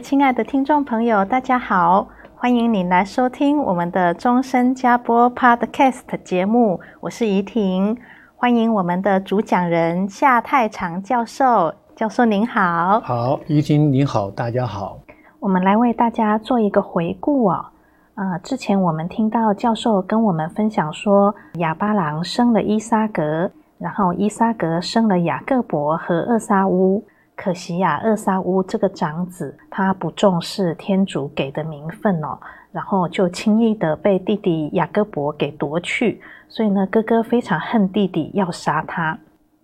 亲爱的听众朋友，大家好，欢迎你来收听我们的终身加播 Podcast 节目，我是怡婷，欢迎我们的主讲人夏太长教授，教授您好。好，怡婷您好，大家好。我们来为大家做一个回顾哦。呃，之前我们听到教授跟我们分享说，亚巴郎生了伊撒格，然后伊撒格生了雅各伯和厄沙乌。可惜呀，厄撒乌这个长子，他不重视天主给的名分哦，然后就轻易的被弟弟雅各伯给夺去，所以呢，哥哥非常恨弟弟，要杀他。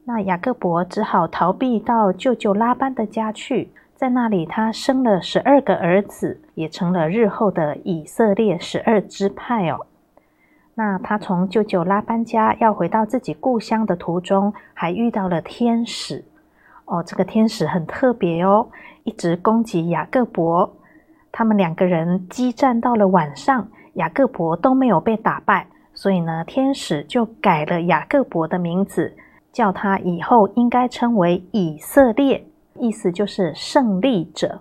那雅各伯只好逃避到舅舅拉班的家去，在那里他生了十二个儿子，也成了日后的以色列十二支派哦。那他从舅舅拉班家要回到自己故乡的途中，还遇到了天使。哦，这个天使很特别哦，一直攻击雅各伯。他们两个人激战到了晚上，雅各伯都没有被打败，所以呢，天使就改了雅各伯的名字，叫他以后应该称为以色列，意思就是胜利者。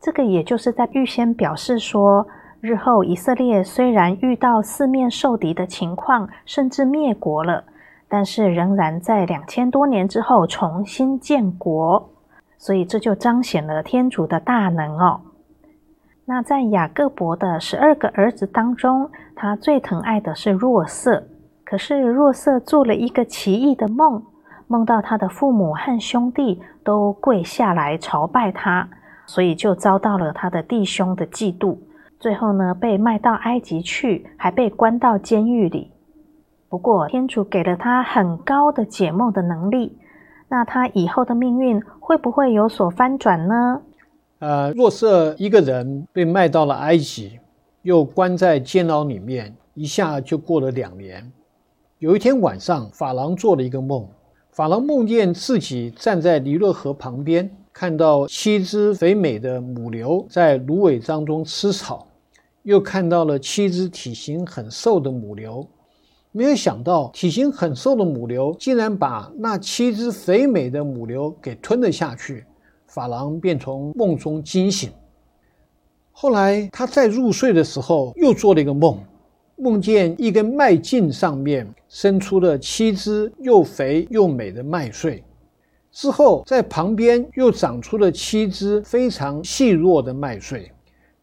这个也就是在预先表示说，日后以色列虽然遇到四面受敌的情况，甚至灭国了。但是仍然在两千多年之后重新建国，所以这就彰显了天主的大能哦。那在雅各伯的十二个儿子当中，他最疼爱的是若瑟。可是若瑟做了一个奇异的梦，梦到他的父母和兄弟都跪下来朝拜他，所以就遭到了他的弟兄的嫉妒。最后呢，被卖到埃及去，还被关到监狱里。不过，天主给了他很高的解梦的能力，那他以后的命运会不会有所翻转呢？呃，若瑟一个人被卖到了埃及，又关在监牢里面，一下就过了两年。有一天晚上，法郎做了一个梦，法郎梦见自己站在尼罗河旁边，看到七只肥美的母牛在芦苇当中吃草，又看到了七只体型很瘦的母牛。没有想到，体型很瘦的母牛竟然把那七只肥美的母牛给吞了下去。法郎便从梦中惊醒。后来他再入睡的时候，又做了一个梦，梦见一根麦茎上面生出了七只又肥又美的麦穗，之后在旁边又长出了七只非常细弱的麦穗。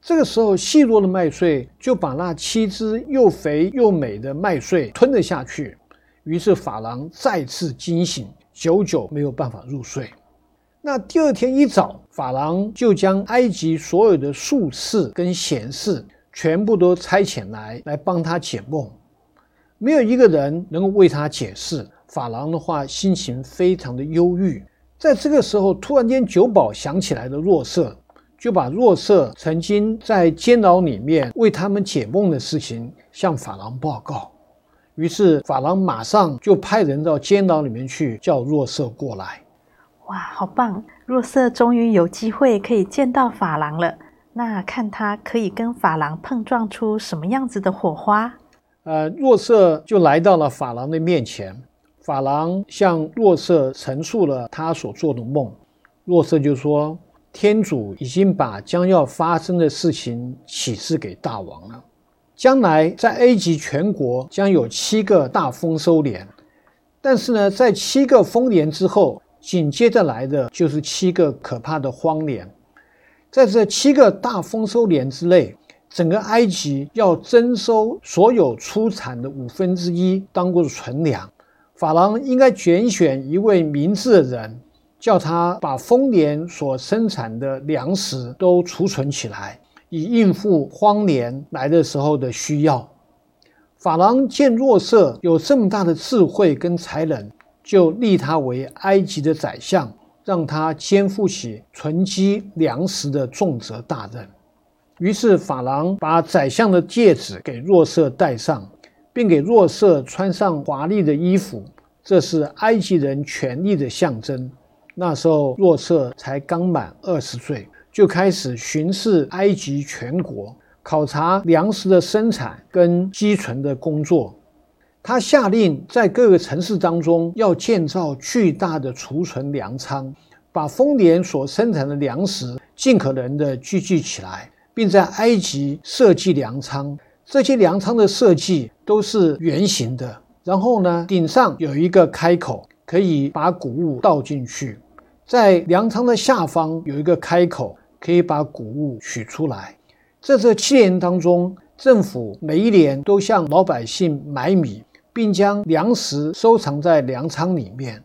这个时候，细弱的麦穗就把那七只又肥又美的麦穗吞了下去。于是法郎再次惊醒，久久没有办法入睡。那第二天一早，法郎就将埃及所有的术士跟贤士全部都差遣来，来帮他解梦。没有一个人能够为他解释。法郎的话，心情非常的忧郁。在这个时候，突然间酒保想起来了若瑟。就把若瑟曾经在监牢里面为他们解梦的事情向法郎报告，于是法郎马上就派人到监牢里面去叫若瑟过来。哇，好棒！若瑟终于有机会可以见到法郎了。那看他可以跟法郎碰撞出什么样子的火花？呃，若瑟就来到了法郎的面前，法郎向若瑟陈述了他所做的梦，若瑟就说。天主已经把将要发生的事情启示给大王了。将来在埃及全国将有七个大丰收年，但是呢，在七个丰年之后，紧接着来的就是七个可怕的荒年。在这七个大丰收年之内，整个埃及要征收所有出产的五分之一当做存粮。法郎应该拣选一位明智的人，叫他把丰年所生产的粮食都储存起来，以应付荒年来的时候的需要。法郎见若瑟有这么大的智慧跟才能，就立他为埃及的宰相，让他肩负起存积粮食的重责大任。于是法郎把宰相的戒指给若瑟戴上。并给若瑟穿上华丽的衣服，这是埃及人权力的象征。那时候若瑟才刚满二十岁，就开始巡视埃及全国，考察粮食的生产跟积存的工作。他下令在各个城市当中要建造巨大的储存粮仓，把丰年所生产的粮食尽可能的聚集起来，并在埃及设计粮仓。这些粮仓的设计都是圆形的，然后呢，顶上有一个开口，可以把谷物倒进去；在粮仓的下方有一个开口，可以把谷物取出来。在这七年当中，政府每一年都向老百姓买米，并将粮食收藏在粮仓里面。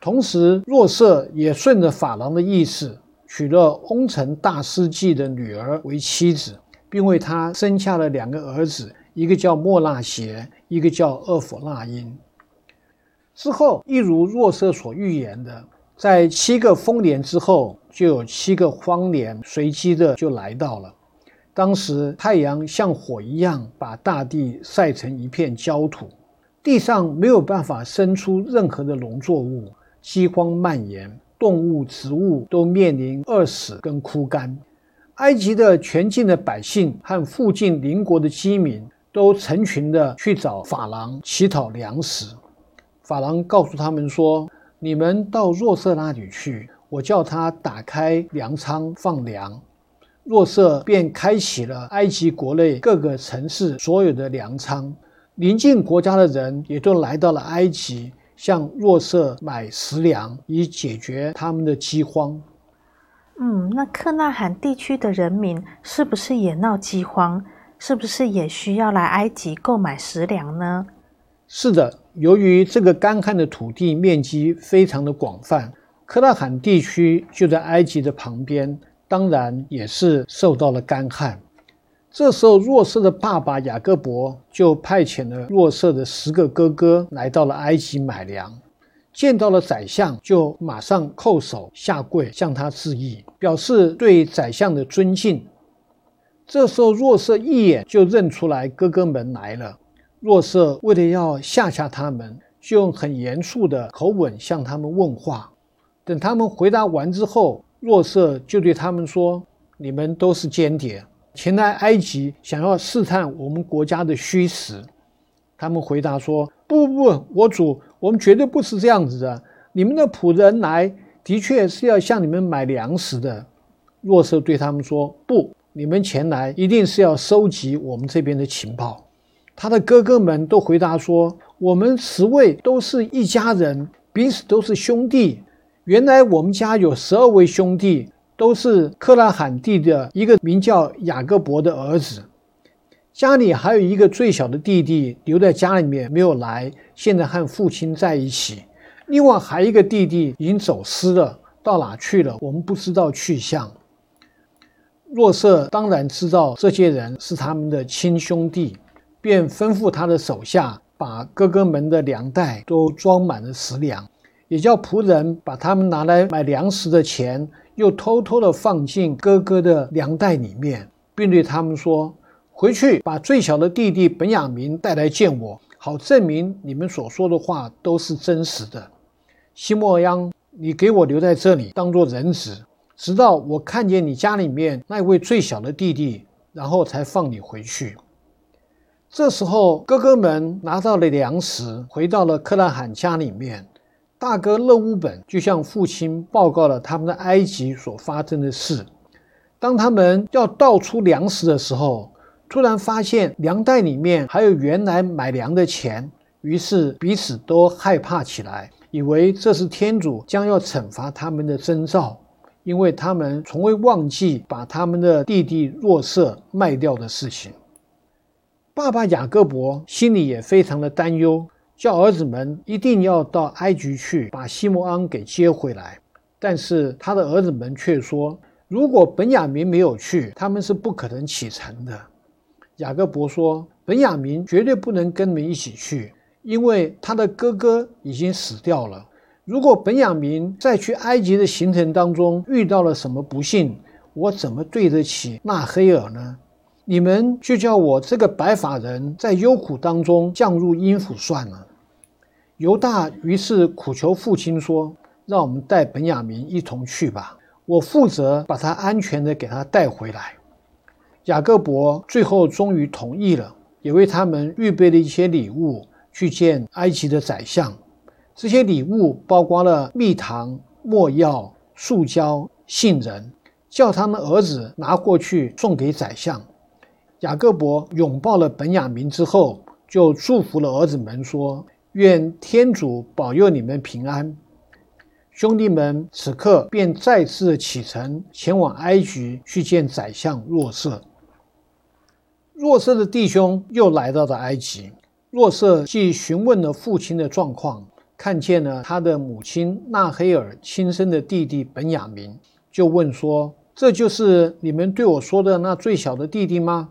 同时，若瑟也顺着法郎的意思，娶了翁城大司祭的女儿为妻子。并为他生下了两个儿子，一个叫莫纳协，一个叫厄弗纳因。之后，一如若瑟所预言的，在七个丰年之后，就有七个荒年随机的就来到了。当时太阳像火一样，把大地晒成一片焦土，地上没有办法生出任何的农作物，饥荒蔓延，动物、植物都面临饿死跟枯干。埃及的全境的百姓和附近邻国的饥民都成群的去找法郎乞讨粮食。法郎告诉他们说：“你们到若瑟那里去，我叫他打开粮仓放粮。”若瑟便开启了埃及国内各个城市所有的粮仓，邻近国家的人也都来到了埃及，向若瑟买食粮，以解决他们的饥荒。嗯，那克纳罕地区的人民是不是也闹饥荒？是不是也需要来埃及购买食粮呢？是的，由于这个干旱的土地面积非常的广泛，克纳罕地区就在埃及的旁边，当然也是受到了干旱。这时候，若瑟的爸爸雅各伯就派遣了若瑟的十个哥哥来到了埃及买粮。见到了宰相，就马上叩首下跪向他致意，表示对宰相的尊敬。这时候，若瑟一眼就认出来哥哥们来了。若瑟为了要吓吓他们，就用很严肃的口吻向他们问话。等他们回答完之后，若瑟就对他们说：“你们都是间谍，前来埃及想要试探我们国家的虚实。”他们回答说：“不不不，我主。”我们绝对不是这样子的。你们的仆人来，的确是要向你们买粮食的。若瑟对他们说：“不，你们前来一定是要收集我们这边的情报。”他的哥哥们都回答说：“我们十位都是一家人，彼此都是兄弟。原来我们家有十二位兄弟，都是克拉罕地的一个名叫雅各伯的儿子。”家里还有一个最小的弟弟留在家里面没有来，现在和父亲在一起。另外还有一个弟弟已经走失了，到哪去了？我们不知道去向。若瑟当然知道这些人是他们的亲兄弟，便吩咐他的手下把哥哥们的粮袋都装满了食粮，也叫仆人把他们拿来买粮食的钱又偷偷的放进哥哥的粮袋里面，并对他们说。回去把最小的弟弟本雅明带来见我，好证明你们所说的话都是真实的。西莫央，你给我留在这里当做人质，直到我看见你家里面那位最小的弟弟，然后才放你回去。这时候，哥哥们拿到了粮食，回到了克纳罕家里面。大哥勒乌本就向父亲报告了他们的埃及所发生的事。当他们要倒出粮食的时候，突然发现粮袋里面还有原来买粮的钱，于是彼此都害怕起来，以为这是天主将要惩罚他们的征兆，因为他们从未忘记把他们的弟弟若瑟卖掉的事情。爸爸雅各伯心里也非常的担忧，叫儿子们一定要到埃及去把西摩昂给接回来。但是他的儿子们却说，如果本雅明没有去，他们是不可能启程的。雅各伯说，本雅明绝对不能跟你们一起去，因为他的哥哥已经死掉了。如果本雅明在去埃及的行程当中遇到了什么不幸，我怎么对得起纳黑尔呢？你们就叫我这个白发人在忧苦当中降入阴府算了。犹大于是苦求父亲说：“让我们带本雅明一同去吧，我负责把他安全地给他带回来。”雅各伯最后终于同意了，也为他们预备了一些礼物去见埃及的宰相。这些礼物包括了蜜糖、墨药、树胶、杏仁，叫他们儿子拿过去送给宰相。雅各伯拥抱了本雅明之后，就祝福了儿子们说：“愿天主保佑你们平安。”兄弟们此刻便再次启程前往埃及去见宰相若瑟。若瑟的弟兄又来到了埃及。若瑟既询问了父亲的状况。看见了他的母亲纳黑尔亲生的弟弟本雅明，就问说：“这就是你们对我说的那最小的弟弟吗？”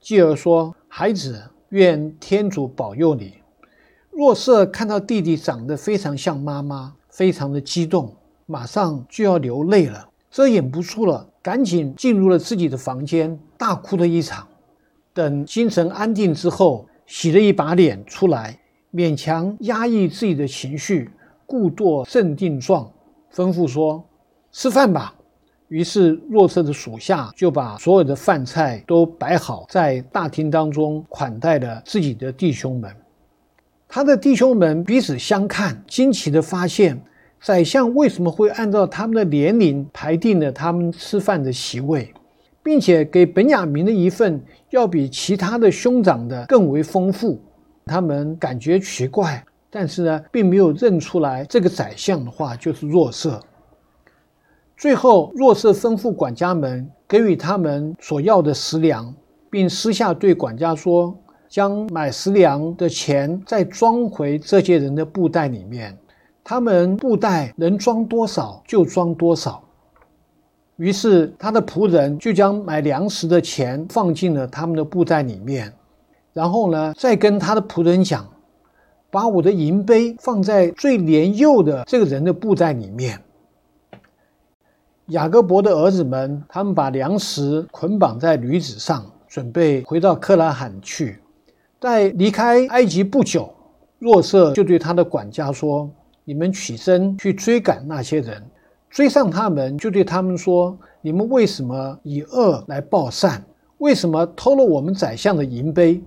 继而说：“孩子，愿天主保佑你。”若瑟看到弟弟长得非常像妈妈，非常的激动，马上就要流泪了，遮掩不住了，赶紧进入了自己的房间，大哭了一场。等精神安定之后，洗了一把脸出来。勉强压抑自己的情绪，故作镇定状，吩咐说：“吃饭吧。”于是若瑟的属下就把所有的饭菜都摆好在大厅当中，款待了自己的弟兄们。他的弟兄们彼此相看，惊奇地发现，宰相为什么会按照他们的年龄排定了他们吃饭的席位，并且给本雅明的一份要比其他的兄长的更为丰富。他们感觉奇怪，但是呢，并没有认出来这个宰相的话就是若瑟。最后，若瑟吩咐管家们给予他们所要的食粮，并私下对管家说：“将买食粮的钱再装回这些人的布袋里面，他们布袋能装多少就装多少。”于是，他的仆人就将买粮食的钱放进了他们的布袋里面。然后呢，再跟他的仆人讲，把我的银杯放在最年幼的这个人的布袋里面。雅各伯的儿子们，他们把粮食捆绑在驴子上，准备回到克拉罕去。在离开埃及不久，若瑟就对他的管家说：“你们起身去追赶那些人，追上他们，就对他们说：你们为什么以恶来报善？为什么偷了我们宰相的银杯？”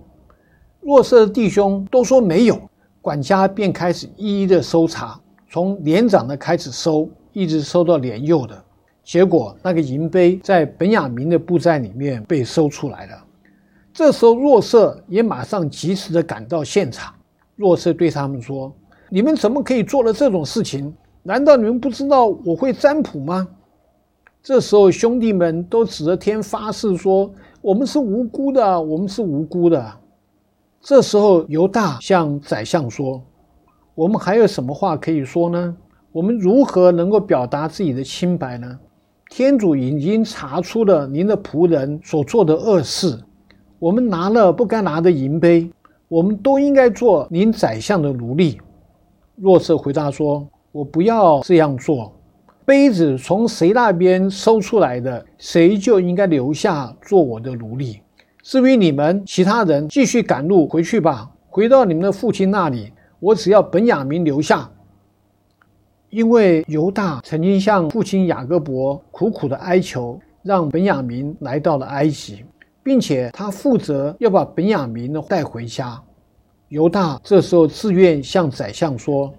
若瑟的弟兄都说没有，管家便开始一一的搜查，从年长的开始搜，一直搜到年幼的。结果，那个银杯在本雅明的布袋里面被搜出来了。这时候，若瑟也马上及时的赶到现场。若瑟对他们说：“你们怎么可以做了这种事情？难道你们不知道我会占卜吗？”这时候，兄弟们都指着天发誓说：“我们是无辜的，我们是无辜的。”这时候，犹大向宰相说：“我们还有什么话可以说呢？我们如何能够表达自己的清白呢？天主已经查出了您的仆人所做的恶事，我们拿了不该拿的银杯，我们都应该做您宰相的奴隶。”若瑟回答说：“我不要这样做，杯子从谁那边收出来的，谁就应该留下做我的奴隶。”至于你们其他人，继续赶路回去吧，回到你们的父亲那里。我只要本雅明留下，因为犹大曾经向父亲雅各伯苦苦的哀求，让本雅明来到了埃及，并且他负责要把本雅明带回家。犹大这时候自愿向宰相说：“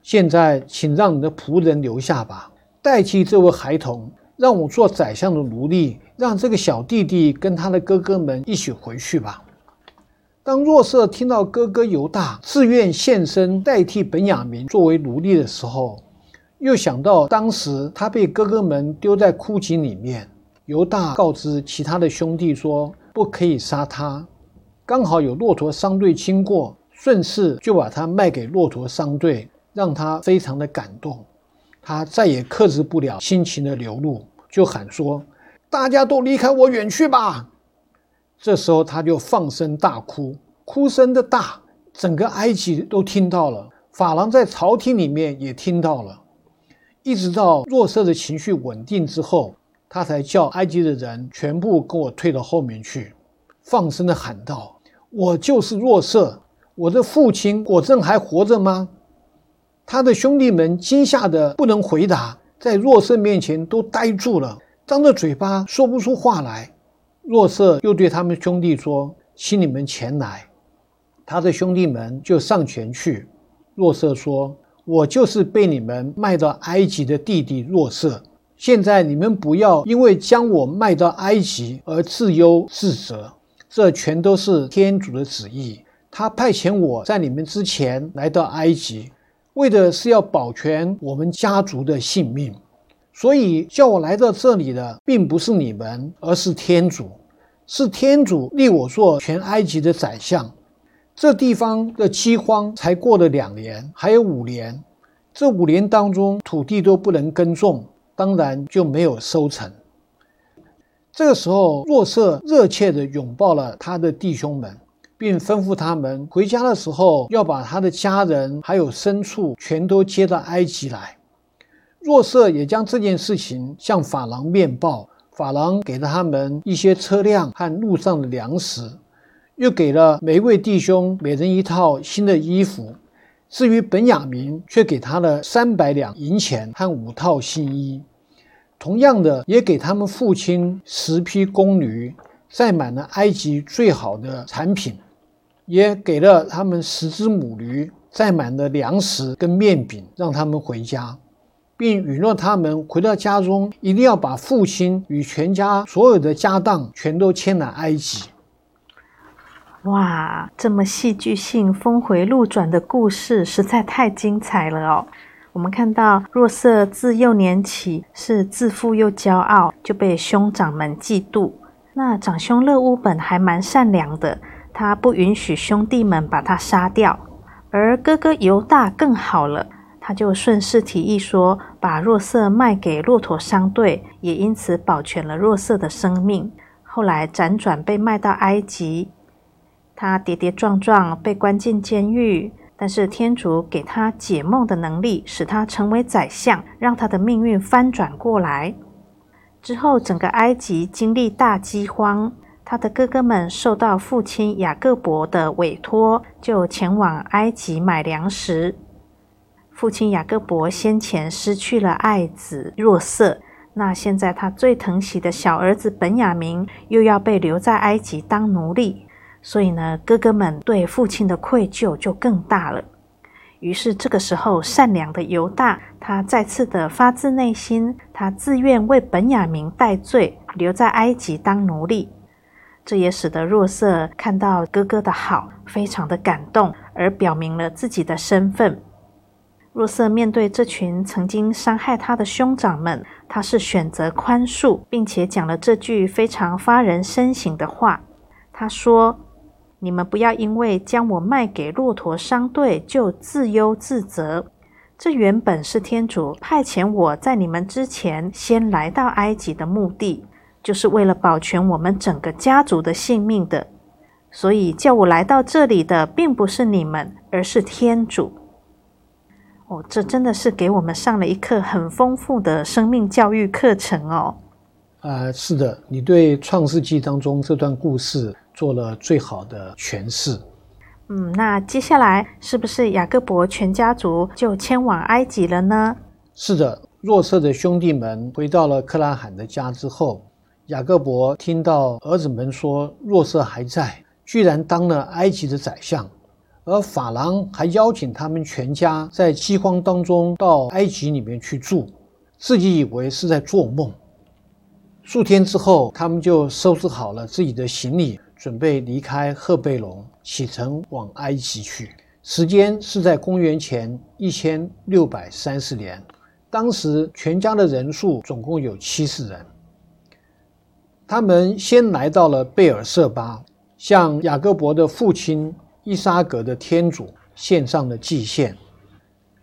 现在请让你的仆人留下吧，代替这位孩童。”让我做宰相的奴隶，让这个小弟弟跟他的哥哥们一起回去吧。当若瑟听到哥哥犹大自愿献身代替本雅明作为奴隶的时候，又想到当时他被哥哥们丢在枯井里面，犹大告知其他的兄弟说不可以杀他。刚好有骆驼商队经过，顺势就把他卖给骆驼商队，让他非常的感动。他再也克制不了心情的流露，就喊说：“大家都离开我远去吧！”这时候他就放声大哭，哭声的大，整个埃及都听到了。法郎在朝廷里面也听到了。一直到若瑟的情绪稳定之后，他才叫埃及的人全部跟我退到后面去，放声的喊道：“我就是若瑟，我的父亲果真还活着吗？”他的兄弟们惊吓的不能回答，在若瑟面前都呆住了，张着嘴巴说不出话来。若瑟又对他们兄弟说：“请你们前来。”他的兄弟们就上前去。若瑟说：“我就是被你们卖到埃及的弟弟若瑟。现在你们不要因为将我卖到埃及而自忧自责，这全都是天主的旨意。他派遣我在你们之前来到埃及。”为的是要保全我们家族的性命，所以叫我来到这里的并不是你们，而是天主。是天主立我做全埃及的宰相。这地方的饥荒才过了两年，还有五年。这五年当中，土地都不能耕种，当然就没有收成。这个时候，若瑟热切地拥抱了他的弟兄们。并吩咐他们回家的时候要把他的家人还有牲畜全都接到埃及来。若瑟也将这件事情向法郎面报，法郎给了他们一些车辆和路上的粮食，又给了每一位弟兄每人一套新的衣服。至于本雅明，却给他了三百两银钱和五套新衣。同样的，也给他们父亲十匹公驴，载满了埃及最好的产品。也给了他们十只母驴，载满了粮食跟面饼，让他们回家，并允诺他们回到家中一定要把父亲与全家所有的家当全都迁来埃及。哇，这么戏剧性、峰回路转的故事实在太精彩了哦！我们看到若瑟自幼年起是自负又骄傲，就被兄长们嫉妒。那长兄勒乌本还蛮善良的。他不允许兄弟们把他杀掉，而哥哥犹大更好了，他就顺势提议说，把若瑟卖给骆驼商队，也因此保全了若瑟的生命。后来辗转被卖到埃及，他跌跌撞撞被关进监狱，但是天主给他解梦的能力，使他成为宰相，让他的命运翻转过来。之后，整个埃及经历大饥荒。他的哥哥们受到父亲雅各伯的委托，就前往埃及买粮食。父亲雅各伯先前失去了爱子若瑟，那现在他最疼惜的小儿子本雅明又要被留在埃及当奴隶，所以呢，哥哥们对父亲的愧疚就更大了。于是这个时候，善良的犹大他再次的发自内心，他自愿为本雅明代罪，留在埃及当奴隶。这也使得若瑟看到哥哥的好，非常的感动，而表明了自己的身份。若瑟面对这群曾经伤害他的兄长们，他是选择宽恕，并且讲了这句非常发人深省的话。他说：“你们不要因为将我卖给骆驼商队就自忧自责。这原本是天主派遣我在你们之前先来到埃及的目的。”就是为了保全我们整个家族的性命的，所以叫我来到这里的并不是你们，而是天主。哦，这真的是给我们上了一课很丰富的生命教育课程哦。啊、呃，是的，你对《创世纪》当中这段故事做了最好的诠释。嗯，那接下来是不是雅各伯全家族就迁往埃及了呢？是的，若瑟的兄弟们回到了克拉罕的家之后。雅各伯听到儿子们说若瑟还在，居然当了埃及的宰相，而法郎还邀请他们全家在饥荒当中到埃及里面去住，自己以为是在做梦。数天之后，他们就收拾好了自己的行李，准备离开赫贝隆，启程往埃及去。时间是在公元前一千六百三十年，当时全家的人数总共有七十人。他们先来到了贝尔瑟巴，向雅各伯的父亲伊沙格的天主献上了祭献。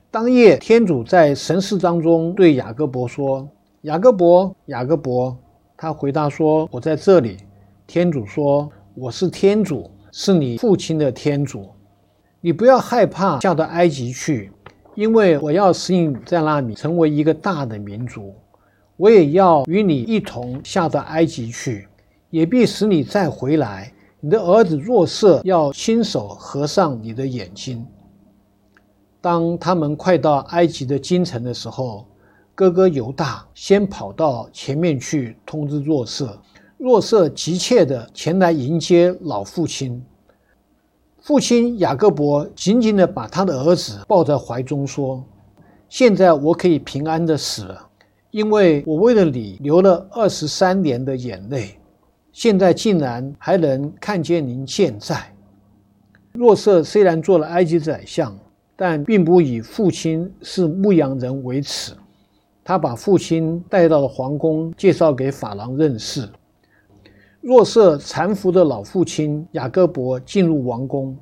当夜，天主在神视当中对雅各伯说：“雅各伯，雅各伯。”他回答说：“我在这里。”天主说：“我是天主，是你父亲的天主。你不要害怕下到埃及去，因为我要使你在那里成为一个大的民族。我也要与你一同下到埃及去，也必使你再回来。你的儿子若瑟要亲手合上你的眼睛。”当他们快到埃及的京城的时候，哥哥犹大先跑到前面去通知若瑟。若瑟急切地前来迎接老父亲。父亲雅各伯紧紧地把他的儿子抱在怀中，说：“现在我可以平安地死了，因为我为了你流了二十三年的眼泪，现在竟然还能看见您健在。”若瑟虽然做了埃及宰相。但并不以父亲是牧羊人为耻，他把父亲带到了皇宫，介绍给法郎认识。若瑟搀扶的老父亲雅各伯进入王宫，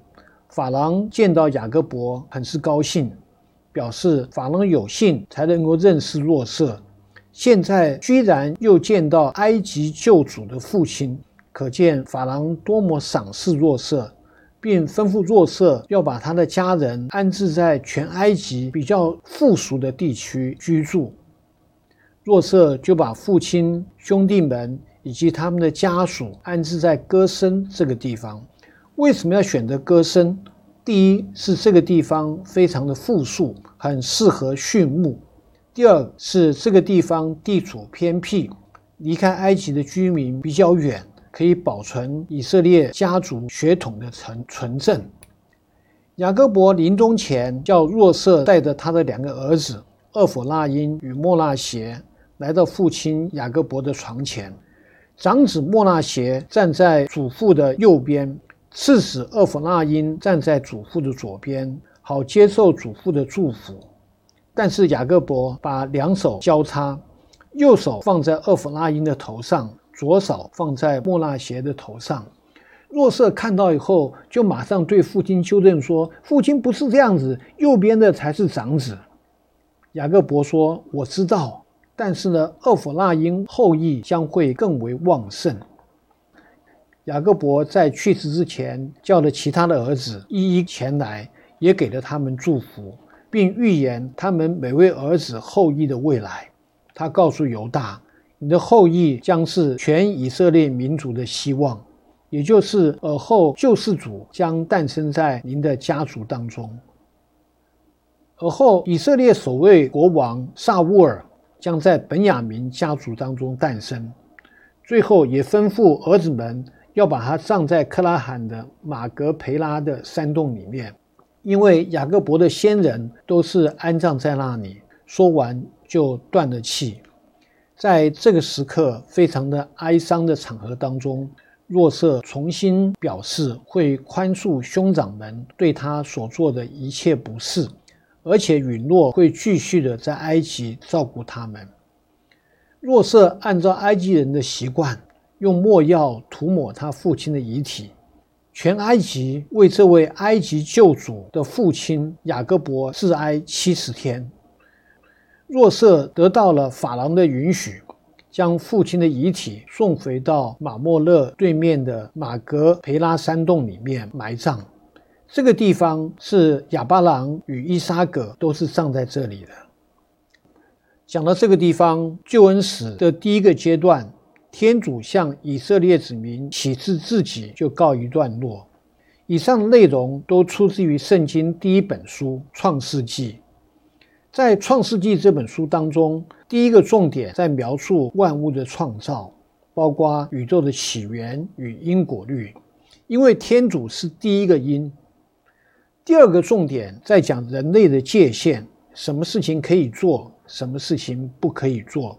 法郎见到雅各伯很是高兴，表示法郎有幸才能够认识若瑟，现在居然又见到埃及救主的父亲，可见法郎多么赏识若瑟。并吩咐若瑟要把他的家人安置在全埃及比较富庶的地区居住。若瑟就把父亲、兄弟们以及他们的家属安置在歌珊这个地方。为什么要选择歌珊？第一是这个地方非常的富庶，很适合畜牧；第二是这个地方地处偏僻，离开埃及的居民比较远。可以保存以色列家族血统的纯纯正。雅各伯临终前叫若瑟带着他的两个儿子厄弗拉因与莫纳协来到父亲雅各伯的床前。长子莫纳协站在祖父的右边，次子厄弗拉因站在祖父的左边，好接受祖父的祝福。但是雅各伯把两手交叉，右手放在厄弗拉因的头上。左手放在莫纳协的头上，若瑟看到以后，就马上对父亲纠正说：“父亲不是这样子，右边的才是长子。”雅各伯说：“我知道，但是呢，厄弗拉因后裔将会更为旺盛。”雅各伯在去世之前，叫了其他的儿子一一前来，也给了他们祝福，并预言他们每位儿子后裔的未来。他告诉犹大。你的后裔将是全以色列民族的希望，也就是尔后救世主将诞生在您的家族当中。尔后以色列首位国王撒乌尔将在本雅明家族当中诞生。最后也吩咐儿子们要把他葬在克拉罕的马格培拉的山洞里面，因为雅各伯的先人都是安葬在那里。说完就断了气。在这个时刻非常的哀伤的场合当中，若瑟重新表示会宽恕兄长们对他所做的一切不是，而且允诺会继续的在埃及照顾他们。若瑟按照埃及人的习惯，用墨药涂抹他父亲的遗体，全埃及为这位埃及救主的父亲雅各伯致哀七十天。若瑟得到了法郎的允许，将父亲的遗体送回到马莫勒对面的马格培拉山洞里面埋葬。这个地方是亚巴郎与伊撒格都是葬在这里的。讲到这个地方，救恩史的第一个阶段，天主向以色列子民启示自己就告一段落。以上内容都出自于圣经第一本书《创世纪》。在《创世纪》这本书当中，第一个重点在描述万物的创造，包括宇宙的起源与因果律，因为天主是第一个因。第二个重点在讲人类的界限，什么事情可以做，什么事情不可以做。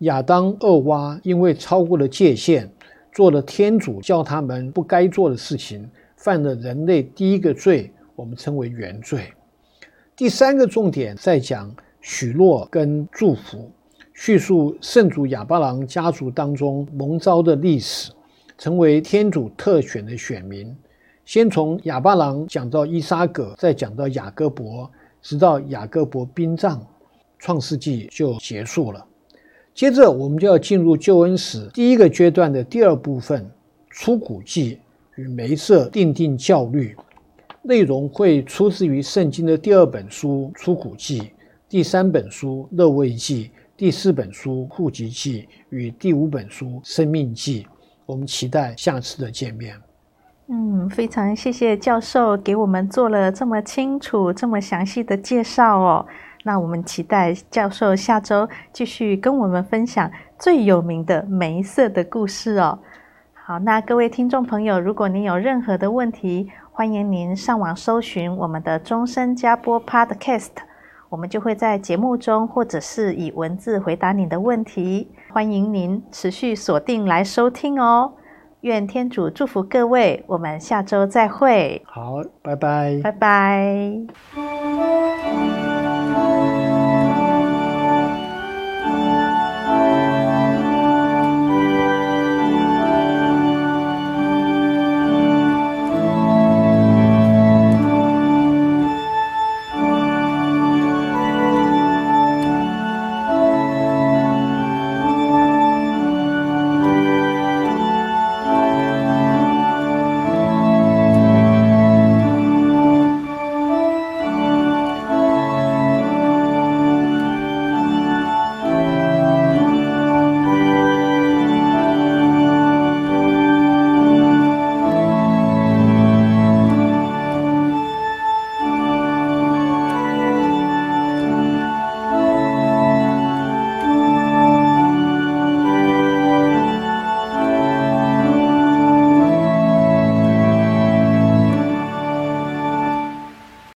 亚当、厄娃因为超过了界限，做了天主叫他们不该做的事情，犯了人类第一个罪，我们称为原罪。第三个重点在讲许诺跟祝福，叙述圣主亚巴郎家族当中蒙召的历史，成为天主特选的选民。先从亚巴郎讲到伊沙格，再讲到雅各伯，直到雅各伯殡葬，创世纪就结束了。接着，我们就要进入救恩史第一个阶段的第二部分——出谷记与梅瑟订定教律。内容会出自于圣经的第二本书《出谷记》，第三本书《勒未记》，第四本书《户籍记》与第五本书《生命记》。我们期待下次的见面。嗯，非常谢谢教授给我们做了这么清楚、这么详细的介绍哦。那我们期待教授下周继续跟我们分享最有名的梅瑟的故事哦。好，那各位听众朋友，如果您有任何的问题，欢迎您上网搜寻我们的终身加播 Podcast，我们就会在节目中或者是以文字回答您的问题。欢迎您持续锁定来收听哦。愿天主祝福各位，我们下周再会。好，拜拜，拜拜。